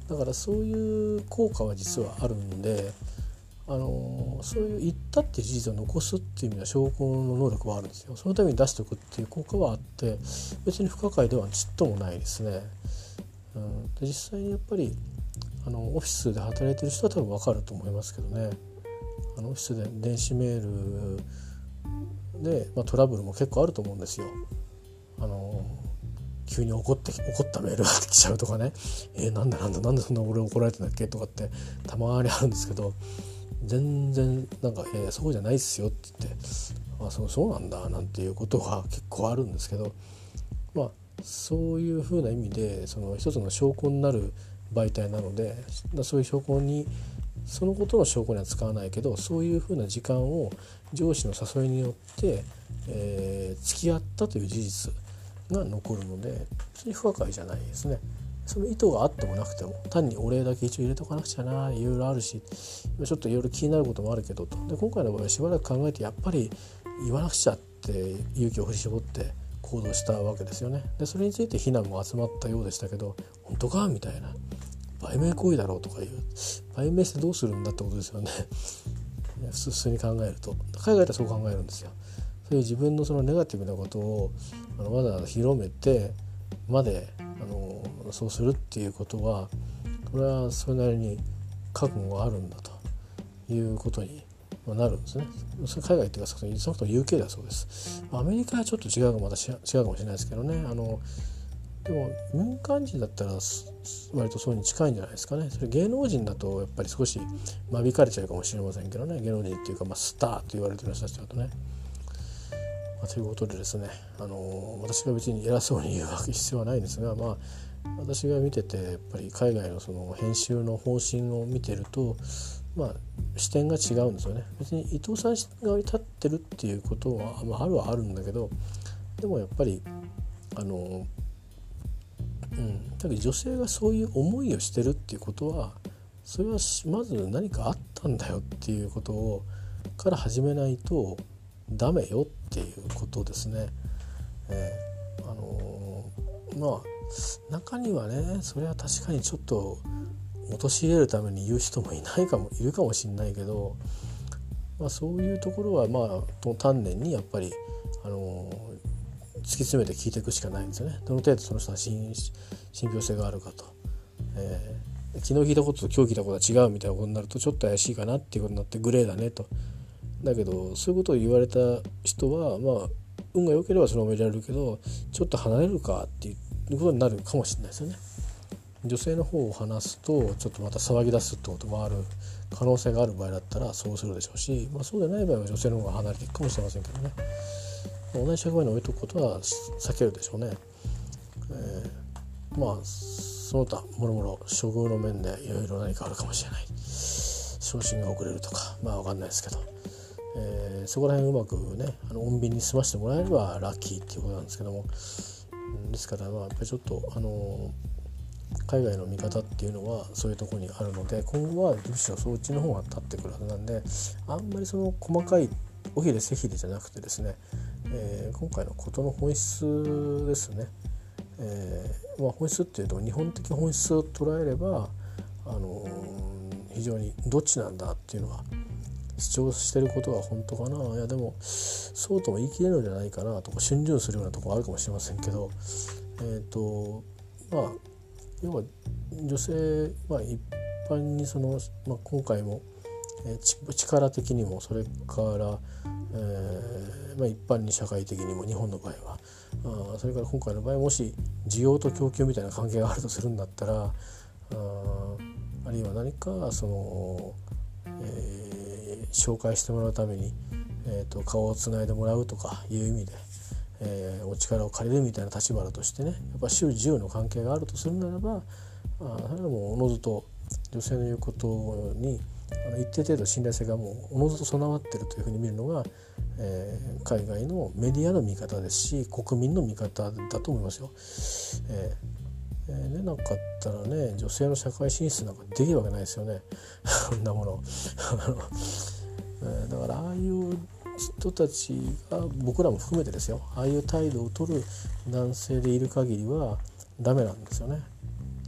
だからそういう効果は実はあるんであのそういう言ったって事実を残すっていう意味では証拠の能力はあるんですよ。そのために出しておくっていう効果はあって別に不可解ではちっともないですね、うん、で実際にやっぱりあのオフィスで働いてる人は多分分かると思いますけどね。あのオフィスで電子メールで、まあ、トラブルも結構あると思うんですよ。あの急に怒って怒ったメールが来ちゃうとかね「えー、なんだなんだなんでそんな俺怒られてんだっけ?」とかってたまにあるんですけど。全然なんか「えー、そうじゃないっすよ」って言って「あそうそうなんだ」なんていうことが結構あるんですけどまあそういうふうな意味でその一つの証拠になる媒体なのでそういう証拠にそのことの証拠には使わないけどそういうふうな時間を上司の誘いによって、えー、付き合ったという事実が残るので別に不可解じゃないですね。その意図があってもなくても単にお礼だけ一応入れとかなくちゃないろいろあるしちょっといろいろ気になることもあるけどと。で今回の場合はしばらく考えてやっぱり言わなくちゃって勇気を振り絞って行動したわけですよね。でそれについて非難も集まったようでしたけど本当かみたいな。売名行為だろうとかいう売名してどうするんだってことですよ *laughs* ね。普通に考えると。海外ではそう考えるんですよ。そういう自分のそのネガティブなことをわざわざ広めてまであのそうするっていうことはこれはそれなりに覚悟があるんだということになるんですね。それ海外っていうかそのそのと UK だそうです。アメリカはちょっと違うかまた違うかもしれないですけどね。あのでも民間人だったら割とそうに近いんじゃないですかねそれ芸能人だとやっぱり少し間引かれちゃうかもしれませんけどね芸能人っていうか、まあ、スターと言われてる人たちだとね。まあ、ということでですね、あの、私が別に偉そうに言うわけ必要はないんですが、まあ、私が見ててやっぱり海外のその編集の方針を見てると、まあ、視点が違うんですよね。別に伊藤さんが立ってるっていうことは、まあ、あるはあるんだけどでもやっぱりあのうん、だけど女性がそういう思いをしてるっていうことはそれはまず何かあったんだよっていうことをから始めないとダメよっていうことですね。えー、あのー、まあ中にはねそれは確かにちょっと陥れるために言う人もいないかもいるかもしれないけど、まあ、そういうところはまあ丹念にやっぱり、あの突き詰めて聞いていくしかないんですよね。どの程度その人は信信憑性があるかと、えー、昨日聞いたことと今日聞いたことは違うみたいなことになるとちょっと怪しいかなっていうことになってグレーだねと。だけどそういうことを言われた人はまあ運が良ければそのままいられるけどちょっと離れるかっていうことになるかもしれないですよね。女性の方を話すとちょっとまた騒ぎ出すってこともある可能性がある場合だったらそうするでしょうし、まあ、そうでない場合は女性の方が離れていくかもしれませんけどね同じ職場に置いとくことは避けるでしょうね。えー、まあその他もろもろ処遇の面でいろいろ何かあるかもしれない昇進が遅れるとかまあ分かんないですけど、えー、そこら辺うまくねあの穏便に済ましてもらえればラッキーっていうことなんですけども。ですからまあやっぱりちょっとあの海外の見方っていうのはそういうとこにあるので今後はむしろそっちの方が立ってくるはずなんであんまりその細かい尾ひれ背ひれじゃなくてですね、えー、今回の事の本質ですね、えー、まあ、本質っていうと日本的本質を捉えれば、あのー、非常にどっちなんだっていうのは主張してることが本当かな？いやでもそうとも言い切れるんじゃないかなとか逡巡するようなとこあるかもしれませんけどえっ、ー、とまあ要は女性、まあ、一般にその、まあ、今回も、えー、力的にもそれから、えーまあ、一般に社会的にも日本の場合はあそれから今回の場合もし需要と供給みたいな関係があるとするんだったらああるいは何かその、えー、紹介してもらうために、えーと、顔をつないでもらうとかいう意味で、えー、お力を借りるみたいな立場だとしてねやっぱ主従の関係があるとするならばあそれはもうおのずと女性の言うことにあの一定程度信頼性がもうおのずと備わってるというふうに見るのが、えー、海外のメディアの見方ですし国民の見方だと思いますよ。えー、えー、でなかったらね女性の社会進出なんかできるわけないですよね *laughs* そんなもの。*laughs* えだからああいう人たちが僕らも含めてですよああいう態度を取る男性でいる限りはダメなんですよね。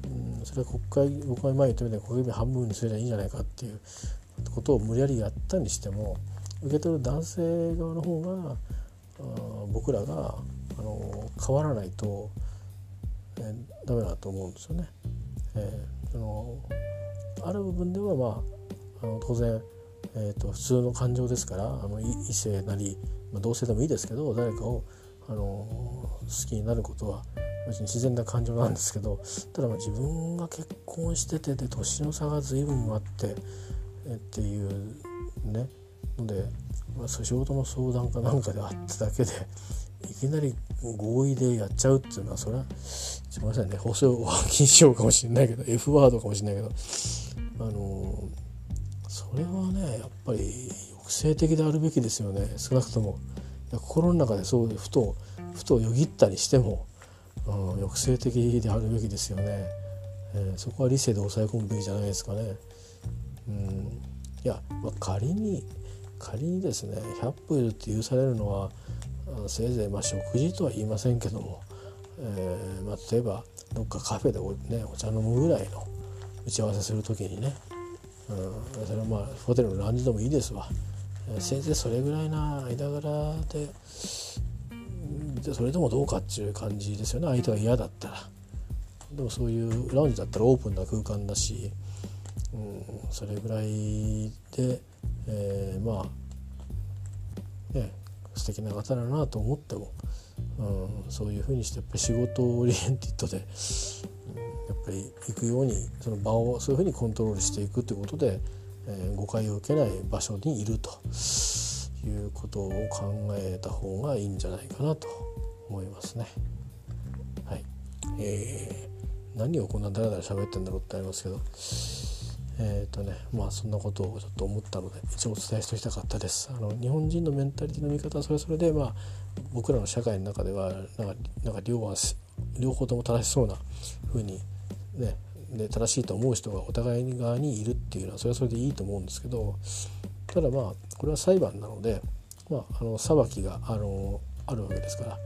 うんそれは国会僕が前言ったみたいに国民半分にすればいいんじゃないかっていうことを無理やりやったにしても受け取る男性側の方が僕らがあの変わらないと、えー、ダメだと思うんですよね。えー、そのある部分ではまああの当然、えーと、普通の感情ですからあの異性なり、まあ、同性でもいいですけど誰かをあの好きになることは別に自然な感情なんですけどただまあ自分が結婚しててで年の差が随分あってえっていうねので、まあ、仕事の相談かなんかであっただけでいきなり合意でやっちゃうっていうのはそれはすみませんね保証禁止用かもしれないけど F ワードかもしれないけどあのそれはねやっぱり抑制的であるべきですよね。少なくとも心の中でそうふとふとよぎったりしてもうん、抑制的であるべきですよね、えー、そこは理性で抑え込むべきじゃないですかね。うん、いや、まあ、仮に仮にですね100歩いるって許されるのはせいぜいまあ食事とは言いませんけども、えーまあ、例えばどっかカフェでお,、ね、お茶飲むぐらいの打ち合わせする時にね、うん、それはまあホテルのランジでもいいですわ、せいぜいそれぐらいな間柄ででそれでもどうかっていう感じですよね。相手が嫌だったら。でもそういうラウンジだったらオープンな空間だし、うん、それぐらいで、えー、まあね素敵な方だなと思っても、うん、そういうふうにしてやっぱり仕事オリエンティッドで、やっぱり行くようにその場をそういうふうにコントロールしていくということで、えー、誤解を受けない場所にいるということを考えた方がいいんじゃないかなと思いますね。はい、えー、何をこんなだらだら喋ってんだろうってありますけどえ、ー、とねまあそんなことをちょっと思ったので一応お伝えしておきたかったです。あの日本人のメンタリティの見方はそれぞれでまあ僕らの社会の中ではなんかなんか両は両方とも正しそうな風にねで正しいと思う人がお互い側にいるっていうのはそれはそれでいいと思うんですけどただまあこれは裁判なので、まあ、あの裁きがあのあるわけですから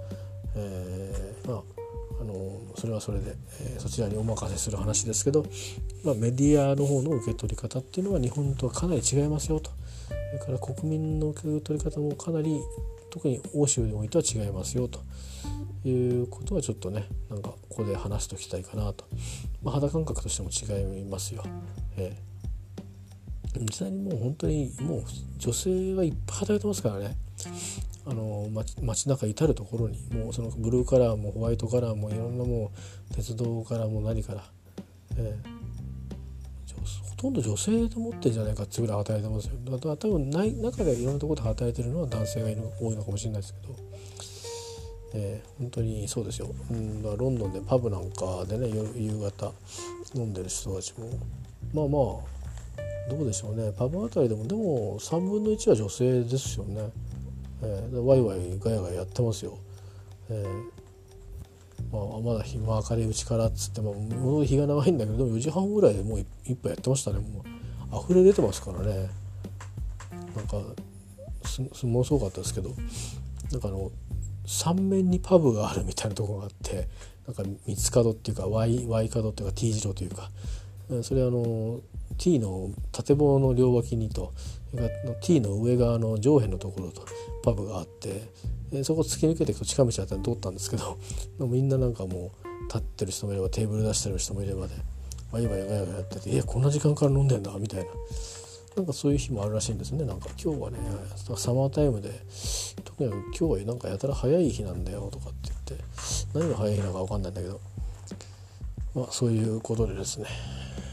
えー、まああのそれはそれで、えー、そちらにお任せする話ですけど、まあ、メディアの方の受け取り方っていうのは日本とはかなり違いますよと。それから国民の受け取り方もかなり特に欧州においては違いますよと。いうことはちょっとねなんかここで話しておきたいかなと、まあ、肌感覚としても違いますよ。えー実際にもう本当にもう女性はいっぱい働いてますからね。あの街中至る所にもうそのブルーカラーもホワイトカラーもいろんなもう鉄道からも何から、えー、ほとんど女性で持ってんじゃないかってぐらい働いてますよ。だから多分ない中でいろんなところで働いてるのは男性がいる多いのかもしれないですけど、えー、本当にそうですよ、うん、だロンドンでパブなんかでね夕方飲んでる人たちも。まあまあどうでしょうね。パブあたりでもでも3分の1は女性ですよね、えー、ワイワイガヤガヤやってますよ、えー、まあ、まだ日も明るいうちからっつってもも日が長いんだけどでも4時半ぐらいでもう一杯やってましたね。もう溢れ出てますからね。なんかすものすごかったですけど。なんかあの3面にパブがあるみたいなところがあってなんか三つ角っていうか Y, y 角っていうか T 字路というか。それあの T の建物の両脇にと T の上側の上辺のところとパブがあってそこ突き抜けていくと近道あったら通ったんですけど *laughs* みんななんかもう立ってる人もいればテーブル出してる人もいればで、ワイワイガヤガヤやってて「えこんな時間から飲んでんだ」みたいな。なんかそういう日もあるらしいんですね。なんか今日はねサマータイムで特に今日はなんかやたら早い日なんだよとかって言って何が早い日なのか分かんないんだけどまあそういうことでですね。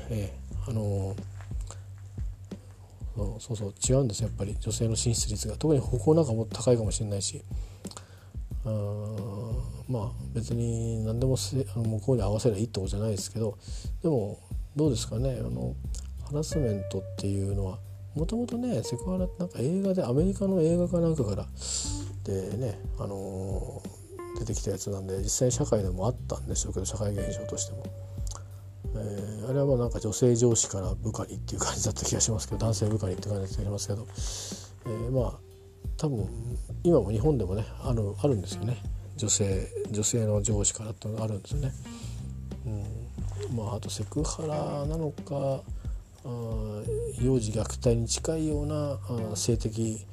えー、あのー、そうそう違うんですやっぱり女性の進出率が。特に歩行なんかも高いかもしれないし。あまあ別に何でもせあの向こうに合わせればいいってことじゃないですけどでもどうですかね。あのラスメントっていうのはもともとねセクハラってなんか映画でアメリカの映画かなんかからでねあのー、出てきたやつなんで実際社会でもあったんでしょうけど社会現象としても。えー、あれはまあなんか女性上司から部下にっていう感じだった気がしますけど男性部下にって感じだった気がしますけど、えー、まあ多分今も日本でもねあるあるんですよね女性女性の上司からってのがあるんですよね。うん、まああとセクハラなのか幼児虐待に近いような性的、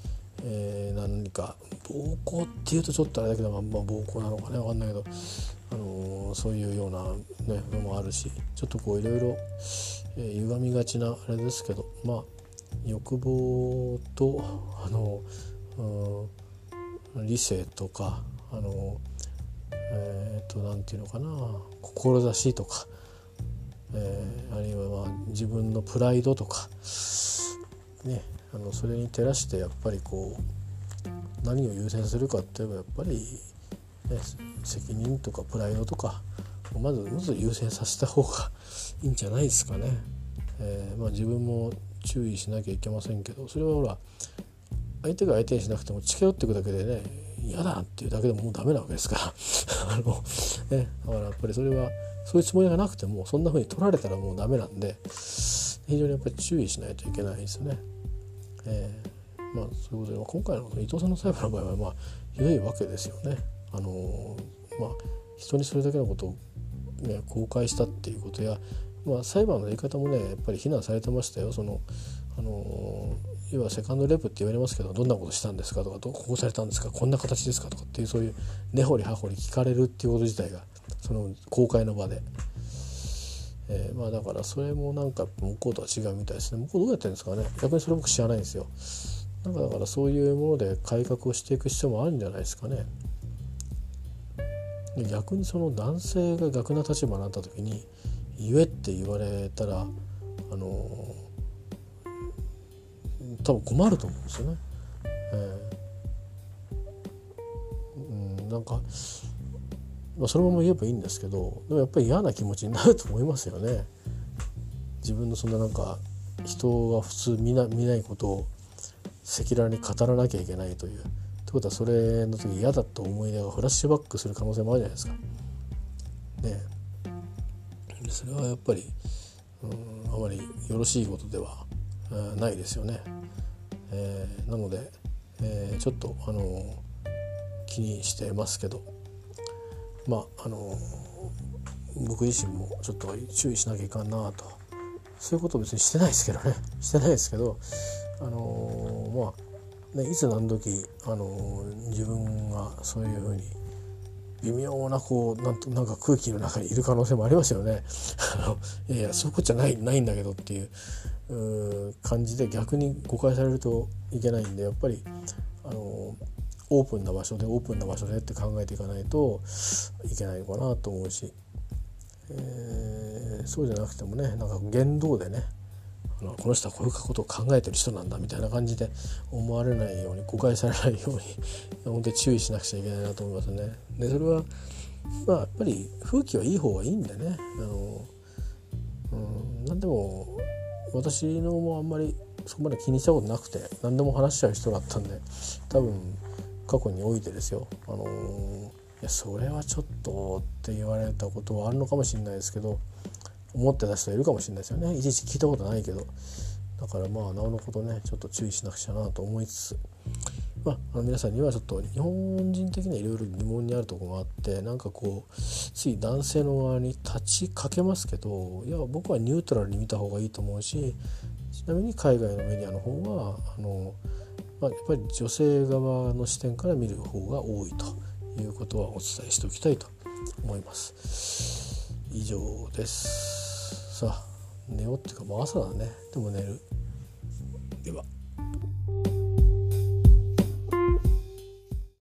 えー、何か暴行っていうとちょっとあれだけど、まあ、暴行なのかね分かんないけどあのそういうような、ね、のもあるしちょっとこういろいろ、えー、歪みがちなあれですけどまあ欲望とあの、うん、理性とかあのえっ、ー、と何て言うのかな志とか、えー、あるいはまあ自分のプライドとかねあのそれに照らしてやっぱりこう何を優先するかっていえばやっぱりね、責任とかプライドとかまずまず優先させた方がいいんじゃないですかね。えー、まあ、自分も注意しなきゃいけませんけどそれはほら相手が相手にしなくても近寄っていくだけでね嫌だっていうだけでももうダメなわけですから *laughs* あの、ね、だからやっぱりそれはそういうつもりがなくてもそんな風に取られたらもうダメなんで非常にやっぱり注意しないといけないですね。えー、まあそういうことで今回の伊藤さんの裁判の場合はまあひどいわけですよね。あのまあ人にそれだけのことを、ね、公開したっていうことや、まあ、裁判の言い方もねやっぱり非難されてましたよ。そのあの要はセカンドレプって言われますけどどんなことしたんですかとかどこうされたんですかこんな形ですかとかっていうそういう根掘り葉掘り聞かれるっていうこと自体がその公開の場で。えー、まあだからそれもなんか向こうとは違うみたいですね向こうどうやってるんですかね逆にそれ僕知らないんですよなんかだからそういうもので改革をしていく必要もあるんじゃないですかね逆にその男性が逆な立場になった時に言えって言われたらあの多分困ると思うんですよね。えー、うんなんか、まあ、そのまま言えばいいんですけどでもやっぱり嫌な気持ちになると思いますよね。自分のそんななんか人が普通見な見ないことを赤裸々に語らなきゃいけないという。ってことはそれの時嫌だった思い出がフラッシュバックする可能性もあるじゃないですか。ねそれはやっぱりうんあまりよろしいことではないですよね。えー、なので、えー、ちょっとあの気にしてますけどまああの僕自身もちょっと注意しなきゃいかんなとそういうことを別にしてないですけどね *laughs* してないですけどあのまあね、いつ何時あの自分がそういうふうに微妙なこうなんとなんか空気の中にいる可能性もありますよね。*laughs* いやいやそういうことじゃないないんだけどっていうう感じで逆に誤解されるといけないんでやっぱりオープンな場所でオープンな場所でって考えていかないといけないのかなと思うし、えー、そうじゃなくてもねなんか言動でねこの人はこういうことを考えてる人なんだみたいな感じで思われないように誤解されないように *laughs* 本当に注意しなくちゃいけないなと思いますね。でそれはまあやっぱり風紀はいい方がいいんでねあの、うん、何でも私のもあんまりそこまで気にしたことなくて何でも話しちゃう人だったんで多分過去においてですよ。あのいやそれはちょっとって言われたことはあるのかもしれないですけど思ってた人いるかもしれないですよね。いちいち聞いたことないけど。だからまあなおのことねちょっと注意しなくちゃなと思いつつ。まあ、の皆さんにはちょっと日本人的にはいろいろ疑問にあるところがあってなんかこうつい男性の側に立ちかけますけどいや僕はニュートラルに見た方がいいと思うしちなみに海外のメディアの方はあの、まあ、やっぱり女性側の視点から見る方が多いということはお伝えしておきたいと思います。以上です。さあ寝ようっていうかもう朝だね。でも寝る。では。